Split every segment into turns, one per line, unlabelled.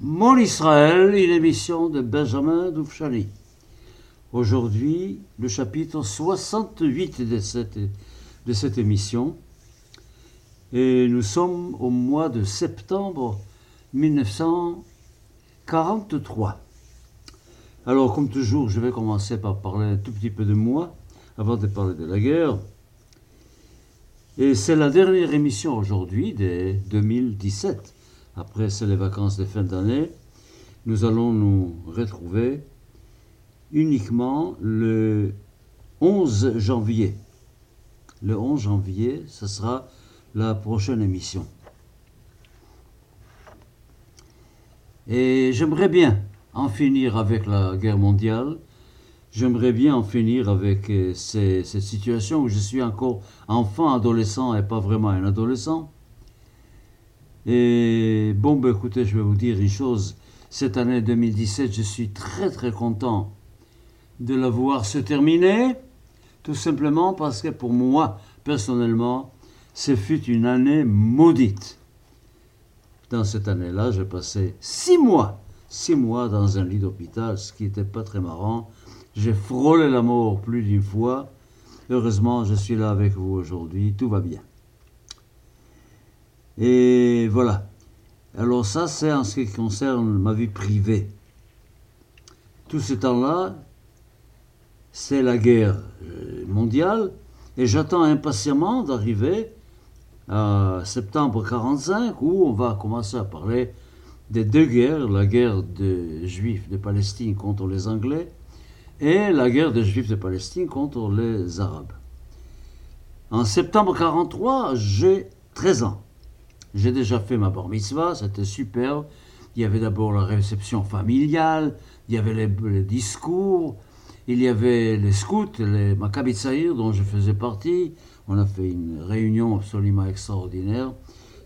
Mon Israël, une émission de Benjamin Doufchani. Aujourd'hui, le chapitre 68 de cette, de cette émission. Et nous sommes au mois de septembre 1943. Alors, comme toujours, je vais commencer par parler un tout petit peu de moi avant de parler de la guerre. Et c'est la dernière émission aujourd'hui de 2017 après c'est les vacances de fin d'année, nous allons nous retrouver uniquement le 11 janvier. Le 11 janvier, ce sera la prochaine émission. Et j'aimerais bien en finir avec la guerre mondiale. J'aimerais bien en finir avec euh, cette situation où je suis encore enfant, adolescent et pas vraiment un adolescent. Et bon, ben, écoutez, je vais vous dire une chose. Cette année 2017, je suis très très content de la voir se terminer, tout simplement parce que pour moi, personnellement, ce fut une année maudite. Dans cette année-là, j'ai passé six mois, six mois dans un lit d'hôpital, ce qui n'était pas très marrant. J'ai frôlé la mort plus d'une fois. Heureusement, je suis là avec vous aujourd'hui, tout va bien. Et voilà. Alors ça, c'est en ce qui concerne ma vie privée. Tout ce temps-là, c'est la guerre euh, mondiale, et j'attends impatiemment d'arriver à septembre 45, où on va commencer à parler des deux guerres, la guerre des Juifs de Palestine contre les Anglais et la guerre des Juifs de Palestine contre les Arabes. En septembre 43, j'ai 13 ans. J'ai déjà fait ma bar mitzvah, c'était superbe. Il y avait d'abord la réception familiale, il y avait les, discours, il y avait les scouts, les Maccabi dont je faisais partie. On a fait une réunion absolument extraordinaire.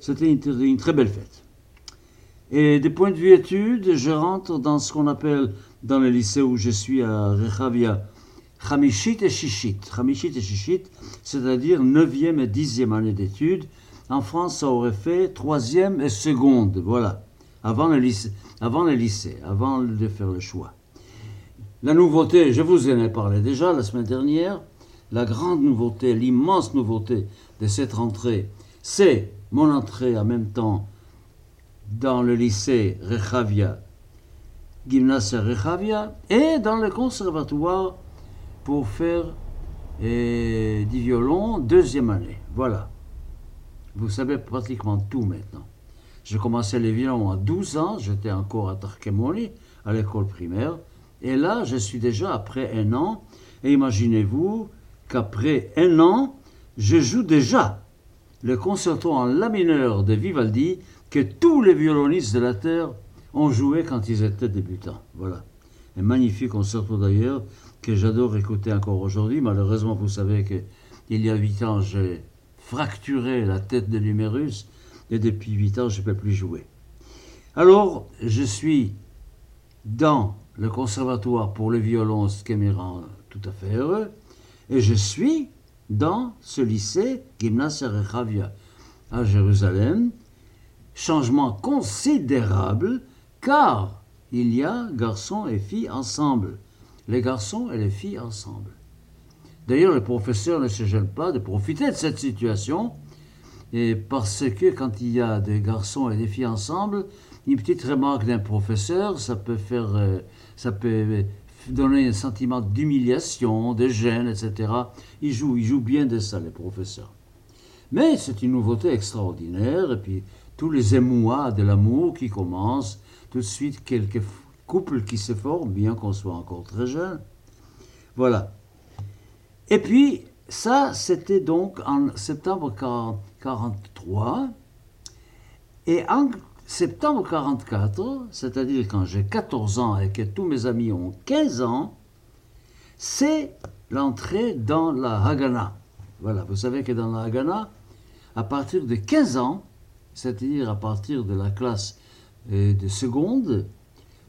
C'était une, très belle fête. Et des points de vue études, je rentre dans ce qu'on appelle, dans le lycée où je suis à Rechavia, Chamishit et Shishit. Chamishit et Shishit, c'est-à-dire 9e et 10e année d'études. En France, ça aurait fait troisième et seconde, voilà, avant le lycée, avant, le lycée, avant de faire le choix. La nouveauté, je vous en ai parlé déjà la semaine dernière, la grande nouveauté, l'immense nouveauté de cette rentrée, c'est mon entrée en même temps dans le lycée Rechavia, Gymnase Rechavia, et dans le conservatoire pour faire eh, du violon deuxième année. Voilà. Vous savez pratiquement tout maintenant. J'ai commencé les violons à 12 ans, j'étais encore à Tarkemoni, à l'école primaire. Et là, je suis déjà après un an. Et imaginez-vous qu'après un an, je joue déjà le concerto en la mineur de Vivaldi que tous les violonistes de la Terre ont joué quand ils étaient débutants. Voilà. Un magnifique concerto d'ailleurs que j'adore écouter encore aujourd'hui. Malheureusement, vous savez qu'il y a huit ans, j'ai fracturé la tête de l'humérus et depuis huit ans, je ne peux plus jouer. Alors, je suis dans le conservatoire pour le violon, ce qui me rend tout à fait heureux, et je suis dans ce lycée Gymnase Rechavia à Jérusalem. Changement considérable car il y a garçons et filles ensemble. Les garçons et les filles ensemble. D'ailleurs, le professeur ne se gêne pas de profiter de cette situation, et parce que quand il y a des garçons et des filles ensemble, une petite remarque d'un professeur, ça peut faire, euh, ça peut donner un sentiment d'humiliation, de gêne, etc. Il joue, il joue bien de ça, les professeurs. Mais c'est une nouveauté extraordinaire, et puis tous les émois de l'amour qui commencent, tout de suite quelques couples qui se forment, bien qu'on soit encore très jeune. Voilà. Et puis, ça, c'était donc en septembre 1943. Et en septembre 1944, c'est-à-dire quand j'ai 14 ans et que tous mes amis ont 15 ans, c'est l'entrée dans la Haganah. Voilà, vous savez que dans la Haganah, à partir de 15 ans, c'est-à-dire à partir de la classe euh, de seconde,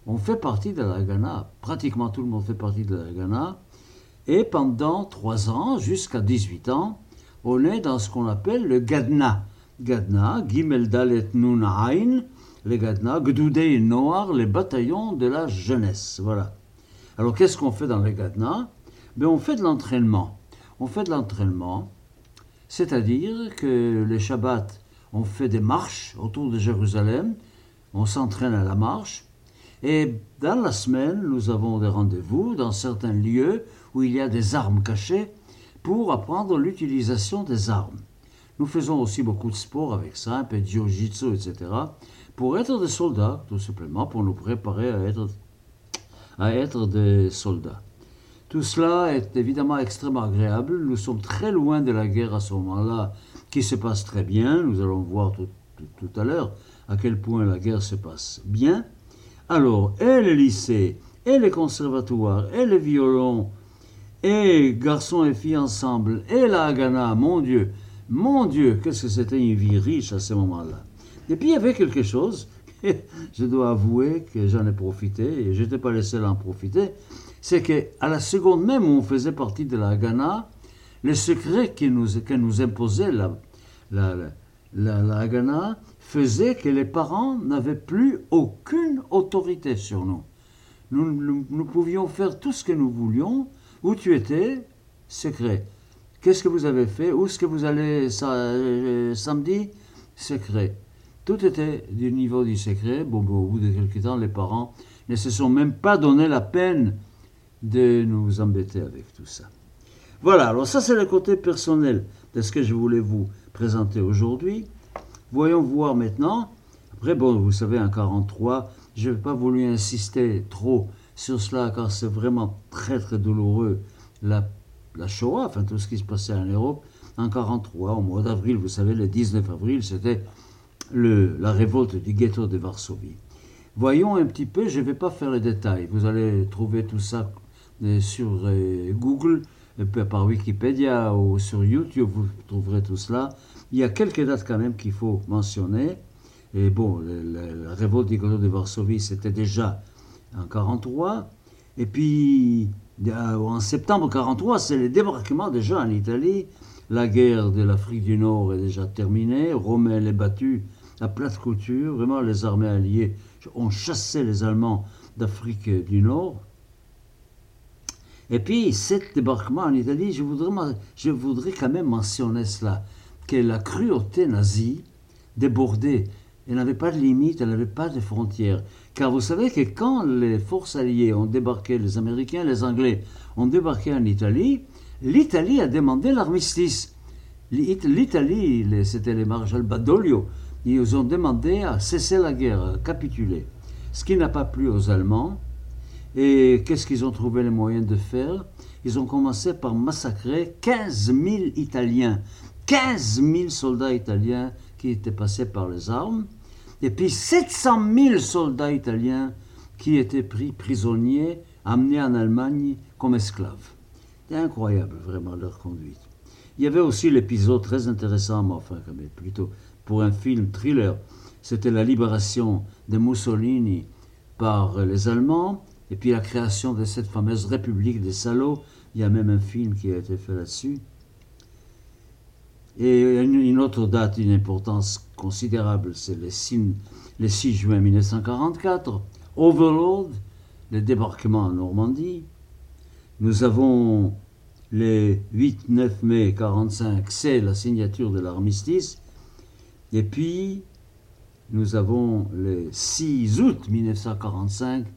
on fait partie de la Haganah. Pratiquement tout le monde fait partie de la Haganah. Et pendant trois ans, jusqu'à 18 ans, on est dans ce qu'on appelle le Gadna. Gadna, Gimel Dalet Nun les Gadna, Gdoudei Noir, les bataillons de la jeunesse. Voilà. Alors qu'est-ce qu'on fait dans les Gadna? Ben, On fait de l'entraînement. On fait de l'entraînement, c'est-à-dire que les Shabbats, on fait des marches autour de Jérusalem, on s'entraîne à la marche, et dans la semaine, nous avons des rendez-vous dans certains lieux où il y a des armes cachées pour apprendre l'utilisation des armes. Nous faisons aussi beaucoup de sport avec ça, un peu de jiu-jitsu, etc., pour être des soldats, tout simplement, pour nous préparer à être, à être des soldats. Tout cela est évidemment extrêmement agréable. Nous sommes très loin de la guerre à ce moment-là, qui se passe très bien. Nous allons voir tout, tout à l'heure à quel point la guerre se passe bien. Alors, et les lycées, et les conservatoires, et les violons, et garçons et filles ensemble, et la Haganah, mon Dieu, mon Dieu, qu'est-ce que c'était une vie riche à ce moment-là. Et puis il y avait quelque chose, je dois avouer que j'en ai profité, et je n'étais pas le seul à en profiter, c'est qu'à la seconde même où on faisait partie de la Haganah, le secret que nous, nous imposait la, la, la, la Haganah faisait que les parents n'avaient plus aucune autorité sur nous. Nous, nous. pouvions faire tout ce que nous voulions. Où tu étais, secret. Qu'est-ce que vous avez fait? Où est-ce que vous allez euh, samedi? Secret. Tout était du niveau du secret. Bon, au bout de quelques temps, les parents ne se sont même pas donné la peine de nous embêter avec tout ça. Voilà, alors ça c'est le côté personnel de ce que je voulais vous présenter aujourd'hui. Voyons voir maintenant. Après, bon, vous savez, en 43, je n'ai pas voulu insister trop sur cela car c'est vraiment très très douloureux. La, la Shoah, enfin tout ce qui se passait en Europe, en 43, au mois d'avril, vous savez, le 19 avril, c'était la révolte du ghetto de Varsovie. Voyons un petit peu, je ne vais pas faire les détails. Vous allez trouver tout ça euh, sur euh, Google, par Wikipédia ou sur YouTube, vous trouverez tout cela. Il y a quelques dates quand même qu'il faut mentionner. Et bon, la, révolte du de Varsovie, c'était déjà en 43. Et puis, en septembre 43, c'est le débarquement déjà en Italie. La guerre de l'Afrique du Nord est déjà terminée. Rommel est battu à plate couture. Vraiment, les armées alliées ont chassé les Allemands d'Afrique du Nord. Et puis, cet débarquement en Italie, je voudrais, je voudrais quand même mentionner cela que la cruauté nazie débordait. Elle n'avait pas de limite, elle n'avait pas de frontières. Car vous savez que quand les forces alliées ont débarqué, les Américains, les Anglais ont débarqué en Italie, l'Italie a demandé l'armistice. L'Italie, c'était les maréchals Badoglio, ils ont demandé à cesser la guerre, à capituler. Ce qui n'a pas plu aux Allemands. Et qu'est-ce qu'ils ont trouvé les moyens de faire? Ils ont commencé par massacrer 15 000 Italiens. 15 000 soldats italiens qui étaient passés par les armes, et puis 700 000 soldats italiens qui étaient pris prisonniers, amenés en Allemagne comme esclaves. C'est incroyable, vraiment, leur conduite. Il y avait aussi l'épisode très intéressant, mais enfin, plutôt pour un film thriller. C'était la libération de Mussolini par les Allemands, et puis la création de cette fameuse République des salauds. Il y a même un film qui a été fait là-dessus. Et une autre date d'une importance considérable, c'est le 6, juin 1944, Overlord, le débarquement en Normandie. Nous avons le 8-9 mai 1945, c'est la signature de l'armistice. Et puis, nous avons le 6 août 1945,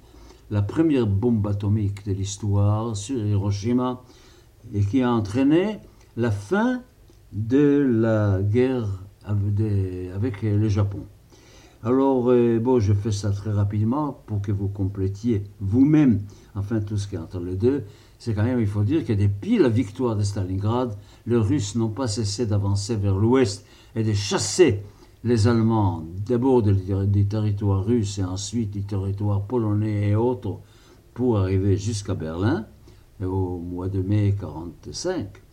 la première bombe atomique de l'histoire sur Hiroshima, et qui a entraîné la fin de la guerre avec le Japon. Alors, euh, bon, je fais ça très rapidement pour que vous complétiez vous-même, enfin, tout ce qui est entre les deux. C'est quand même, il faut dire que depuis la victoire de Stalingrad, les Russes n'ont pas cessé d'avancer vers l'ouest et de chasser les Allemands, d'abord des territoires russes et ensuite des territoires polonais et autres, pour arriver jusqu'à Berlin au mois de mai 1945.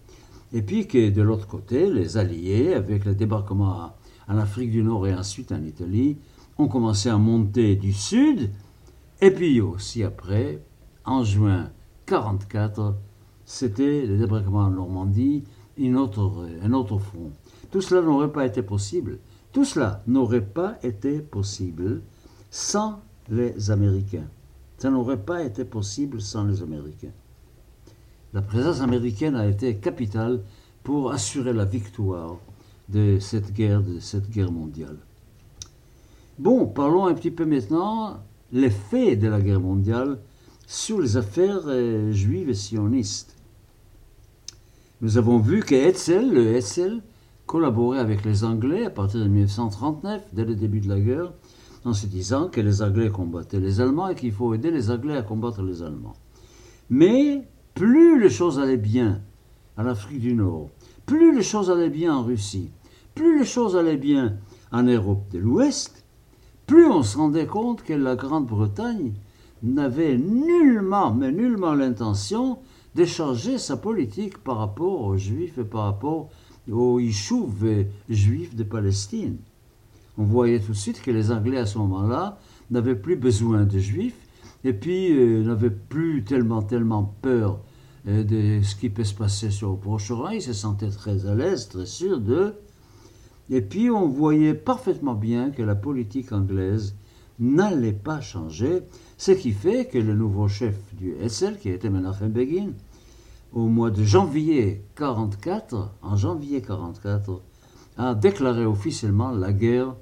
Et puis que de l'autre côté, les Alliés, avec le débarquement en Afrique du Nord et ensuite en Italie, ont commencé à monter du sud. Et puis aussi après, en juin 1944, c'était le débarquement en Normandie, un autre front. Tout cela n'aurait pas été possible. Tout cela n'aurait pas été possible sans les Américains. Ça n'aurait pas été possible sans les Américains. La présence américaine a été capitale pour assurer la victoire de cette guerre, de cette guerre mondiale. Bon, parlons un petit peu maintenant l'effet de la guerre mondiale sur les affaires euh, juives et sionistes. Nous avons vu que Hetzel, le Hetzel, collaborait avec les Anglais à partir de 1939, dès le début de la guerre, en se disant que les Anglais combattaient les Allemands et qu'il faut aider les Anglais à combattre les Allemands. Mais plus les choses allaient bien en Afrique du Nord, plus les choses allaient bien en Russie, plus les choses allaient bien en Europe de l'Ouest, plus on se rendait compte que la Grande-Bretagne n'avait nullement, mais nullement l'intention de changer sa politique par rapport aux Juifs et par rapport aux Yishuv juifs de Palestine. On voyait tout de suite que les Anglais à ce moment-là n'avaient plus besoin de Juifs et puis euh, n'avaient plus tellement, tellement peur euh, de ce qui peut se passer sur le Proche-Orient. Ils se sentaient très à l'aise, très sûrs d'eux. Et puis on voyait parfaitement bien que la politique anglaise n'allait pas changer, ce qui fait que le nouveau chef du SL, qui était Menachem Begin, au mois de janvier 44, en janvier 44, a déclaré officiellement la guerre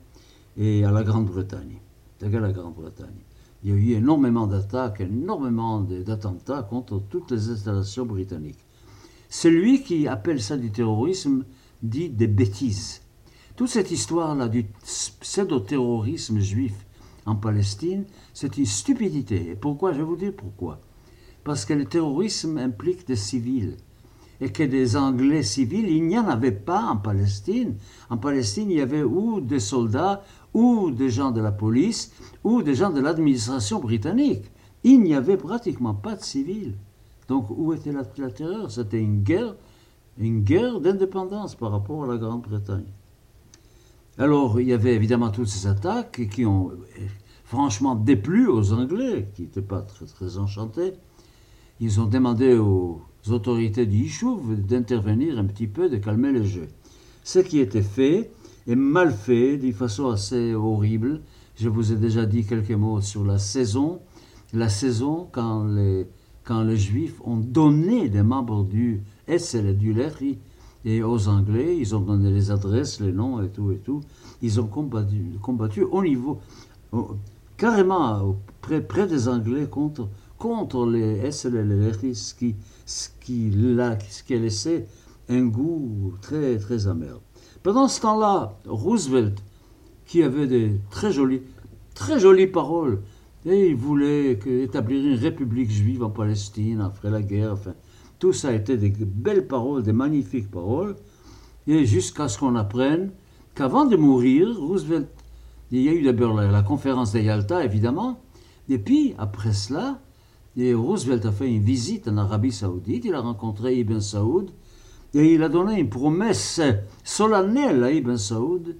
et à la Grande-Bretagne. La la Grande-Bretagne. Il y a eu énormément d'attaques, énormément d'attentats contre toutes les installations britanniques. Celui qui appelle ça du terrorisme dit des bêtises. Toute cette histoire-là du pseudo-terrorisme juif en Palestine, c'est une stupidité. Et pourquoi? Je vais vous dire pourquoi. Parce que le terrorisme implique des civils. Et que des Anglais civils, il n'y en avait pas en Palestine. En Palestine, il y avait ou des soldats, ou des gens de la police, ou des gens de l'administration britannique. Il n'y avait pratiquement pas de civils. Donc où était la, terreur? C'était une guerre, une guerre d'indépendance par rapport à la Grande-Bretagne. Alors, il y avait évidemment toutes ces attaques qui ont franchement déplu aux Anglais, qui n'étaient pas très, très enchantés. Ils ont demandé aux autorités du d'intervenir un petit peu, de calmer le jeu. Ce qui était fait est mal fait d'une façon assez horrible. Je vous ai déjà dit quelques mots sur la saison. La saison quand les, quand les Juifs ont donné des membres du Essel et du Lehi aux Anglais, ils ont donné les adresses, les noms et tout et tout. Ils ont combattu, combattu au niveau, carrément près, près, des Anglais contre, contre les SL et les ce qui, ce qui, ce qui a laissé un goût très, très amer. Pendant ce temps-là, Roosevelt, qui avait des très jolies, très jolies paroles, et il voulait établir une république juive en Palestine après la guerre, enfin, tout ça a été des belles paroles, des magnifiques paroles. Et jusqu'à ce qu'on apprenne qu'avant de mourir, Roosevelt, il y a eu d'abord la, conférence de Yalta, évidemment. Et puis, après cela, Roosevelt a fait une visite en Arabie Saoudite. Il a rencontré Ibn Saoud. Et il a donné une promesse solennelle à Ibn Saoud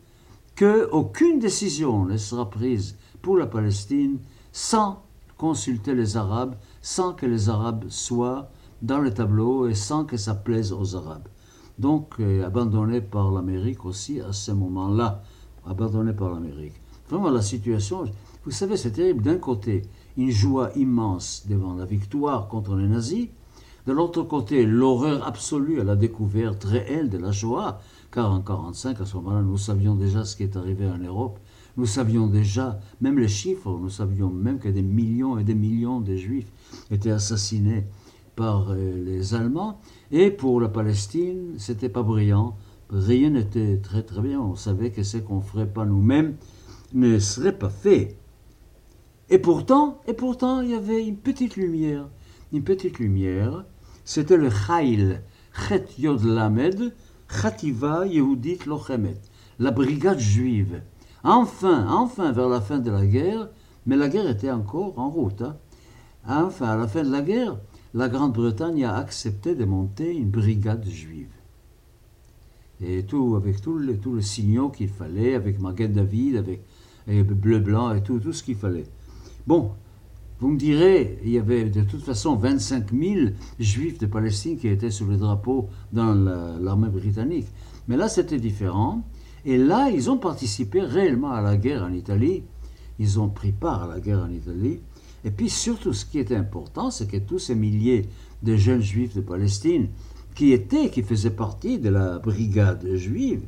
qu'aucune décision ne sera prise pour la Palestine sans consulter les Arabes, sans que les Arabes soient dans le tableau et sans que ça plaise aux Arabes. Donc, euh, abandonné par l'Amérique aussi à ce moment-là. Abandonné par l'Amérique. Vraiment, la situation, vous savez, c'est terrible. D'un côté, une joie immense devant la victoire contre les nazis. De l'autre côté, l'horreur absolue à la découverte réelle de la Shoah, car en 1945, à ce moment-là, nous savions déjà ce qui est arrivé en Europe. Nous savions déjà, même les chiffres, nous savions même que des millions et des millions de Juifs étaient assassinés par euh, les Allemands. Et pour la Palestine, c'était pas brillant. Rien n'était très très bien. On savait que ce qu'on ferait pas nous-mêmes ne serait pas fait. Et pourtant, et pourtant, il y avait une petite lumière. Une petite lumière. C'était le Chail, Chet Yod Lamed, Chativa Yehudit Lochemet, la brigade juive. Enfin, enfin, vers la fin de la guerre, mais la guerre était encore en route. Hein. Enfin, à la fin de la guerre, la Grande-Bretagne a accepté de monter une brigade juive. Et tout, avec tous les, tout signaux qu'il fallait, avec Magen David, avec bleu-blanc et tout, tout ce qu'il fallait. Bon, vous me direz, il y avait de toute façon 25 000 juifs de Palestine qui étaient sur le drapeau dans l'armée britannique. Mais là, c'était différent. Et là, ils ont participé réellement à la guerre en Italie. ils ont pris part à la guerre en Italie. Et puis surtout, ce qui était important, c'est que tous ces milliers de jeunes juifs de Palestine qui étaient, qui faisaient partie de la brigade juive,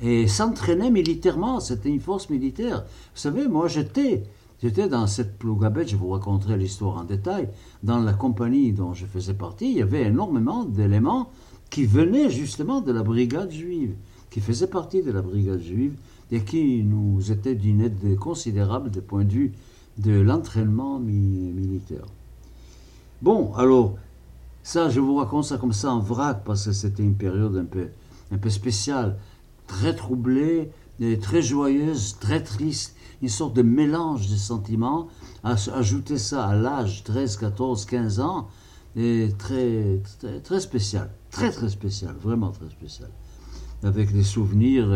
et s'entraînaient militairement. C'était une force militaire. Vous savez, moi j'étais, j'étais dans cette plougabette, je vous raconterai l'histoire en détail, dans la compagnie dont je faisais partie, il y avait énormément d'éléments qui venaient justement de la brigade juive, qui faisaient partie de la brigade juive et qui nous étaient d'une aide considérable du point de vue de l'entraînement militaire. Bon, alors, ça, je vous raconte ça comme ça en vrac parce que c'était une période un peu, un peu spéciale, très troublée, très joyeuse, très triste, une sorte de mélange de sentiments. Ajouter ça à l'âge 13, 14, 15 ans, et très, très, spécial, très très spécial, vraiment très spécial, avec des souvenirs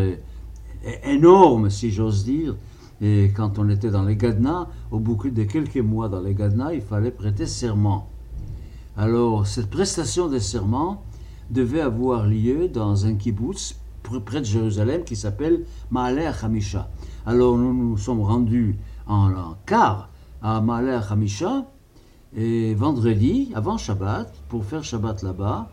énormes, si j'ose dire. Et quand on était dans les Gadnas, au bout de quelques mois dans les Gadnas, il fallait prêter serment. Alors, cette prestation de serment devait avoir lieu dans un kibbutz près de Jérusalem qui s'appelle Ma'aleh Hamisha. Alors, nous nous sommes rendus en, car à Ma'aleh Hamisha et vendredi, avant Shabbat, pour faire Shabbat là-bas.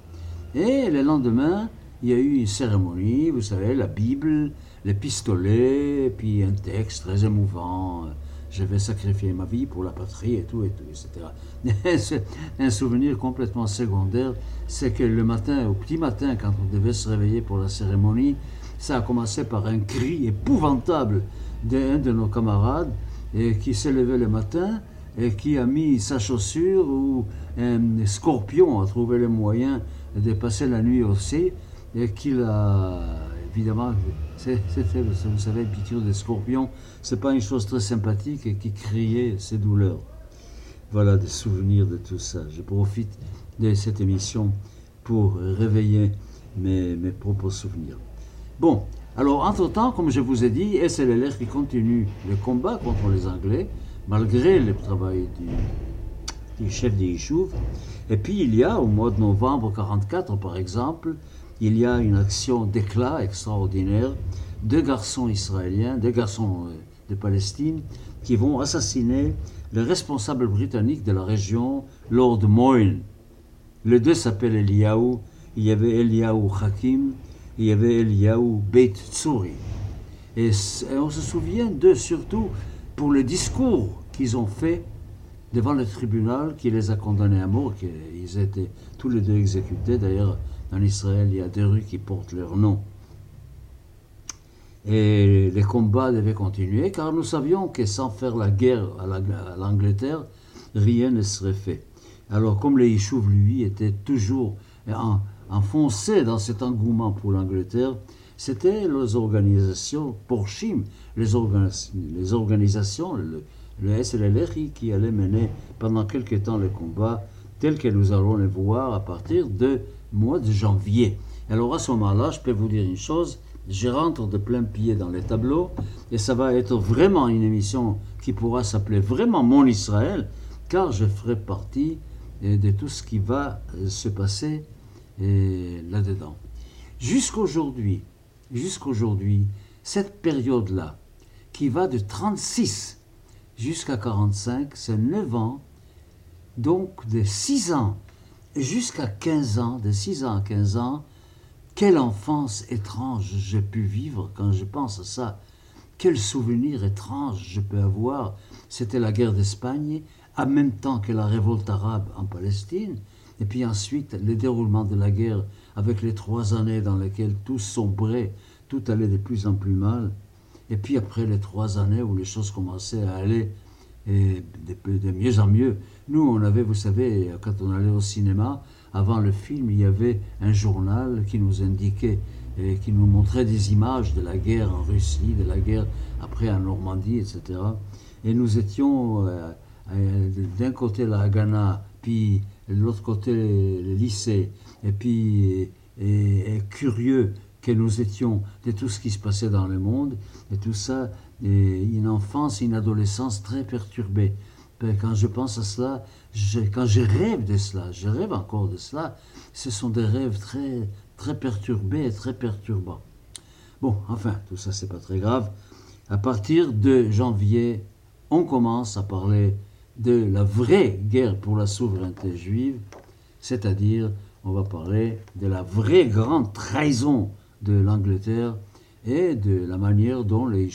Et le lendemain, il y a eu une cérémonie, vous savez, la Bible, les pistolets, et puis un texte très émouvant je vais sacrifier ma vie pour la patrie et tout, et tout, etc. un souvenir complètement secondaire, c'est que le matin, au petit matin, quand on devait se réveiller pour la cérémonie, ça a commencé par un cri épouvantable d'un de nos camarades et qui s'est levé le matin et qui a mis sa chaussure où un scorpion a trouvé le moyen de passer la nuit aussi et qu'il a évidemment, c'était, vous savez, une piqûre de scorpion, c'est pas une chose très sympathique et qui criait ses douleurs. Voilà des souvenirs de tout ça. Je profite de cette émission pour réveiller mes, mes propres souvenirs. Bon, alors entre-temps, comme je vous ai dit, SLLR qui continue le combat contre les Anglais, malgré le travail du, du chef des Yishuv. Et puis il y a, au mois de novembre 1944, par exemple, il y a une action d'éclat extraordinaire. Deux garçons israéliens, deux garçons euh, de Palestine, qui vont assassiner le responsable britannique de la région, Lord Moyne. Les deux s'appellent Eliyahu. Il y avait Eliyahu Hakim, il y avait Eliyahu Beit Tsuri. Et on se souvient d'eux surtout pour le discours qu'ils ont fait devant le tribunal qui les a condamnés à mort. Ils étaient tous les deux exécutés. D'ailleurs, en Israël, il y a des rues qui portent leur nom. Et les combats devaient continuer car nous savions que sans faire la guerre à l'Angleterre, rien ne serait fait. Alors comme les Yishuv, lui, étaient toujours enfoncés dans cet engouement pour l'Angleterre, c'était les organisations, pour Chim, les, organisations, le, le SLLRI qui allaient mener pendant quelque temps les combats tels que nous allons les voir à partir de mois de janvier. Alors à ce moment-là, je peux vous dire une chose, je rentre de plein pied dans les tableaux et ça va être vraiment une émission qui pourra s'appeler vraiment Mon Israël, car je ferai partie eh, de tout ce qui va euh, se passer eh, là-dedans. Jusqu'aujourd'hui, jusqu'aujourd'hui, cette période-là, qui va de 36 jusqu'à 45, c'est 9 ans, donc de 6 ans jusqu'à 15 ans, de 6 ans à 15 ans, quelle enfance étrange j'ai pu vivre quand je pense à ça. Quel souvenir étrange je peux avoir. C'était la guerre d'Espagne, en même temps que la révolte arabe en Palestine, et puis ensuite le déroulement de la guerre avec les trois années dans lesquelles tout sombrait, tout allait de plus en plus mal, et puis après les trois années où les choses commençaient à aller et de, mieux en mieux. Nous, on avait, vous savez, quand on allait au cinéma, avant le film, il y avait un journal qui nous indiquait qui nous montrait des images de la guerre en Russie, de la guerre après en Normandie, etc. Et nous étions euh, euh, d'un côté la Ghana, puis de l'autre côté le lycée, et puis curieux que nous étions de tout ce qui se passait dans le monde, et tout ça, et une enfance, une adolescence très perturbée. Ben, quand je pense à cela, quand je rêve de cela, je rêve encore de cela, ce sont des rêves très, très perturbés et très perturbants. Bon, enfin, tout ça, c'est pas très grave. À partir de janvier, on commence à parler de la vraie guerre pour la souveraineté juive, c'est-à-dire on va parler de la vraie grande trahison de l'Angleterre et de la manière dont les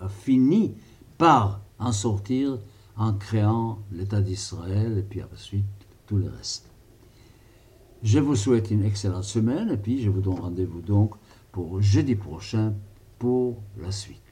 a fini par en sortir en créant l'État d'Israël et puis ensuite tout le reste. Je vous souhaite une excellente semaine et puis je vous donne rendez-vous donc pour jeudi prochain pour la suite.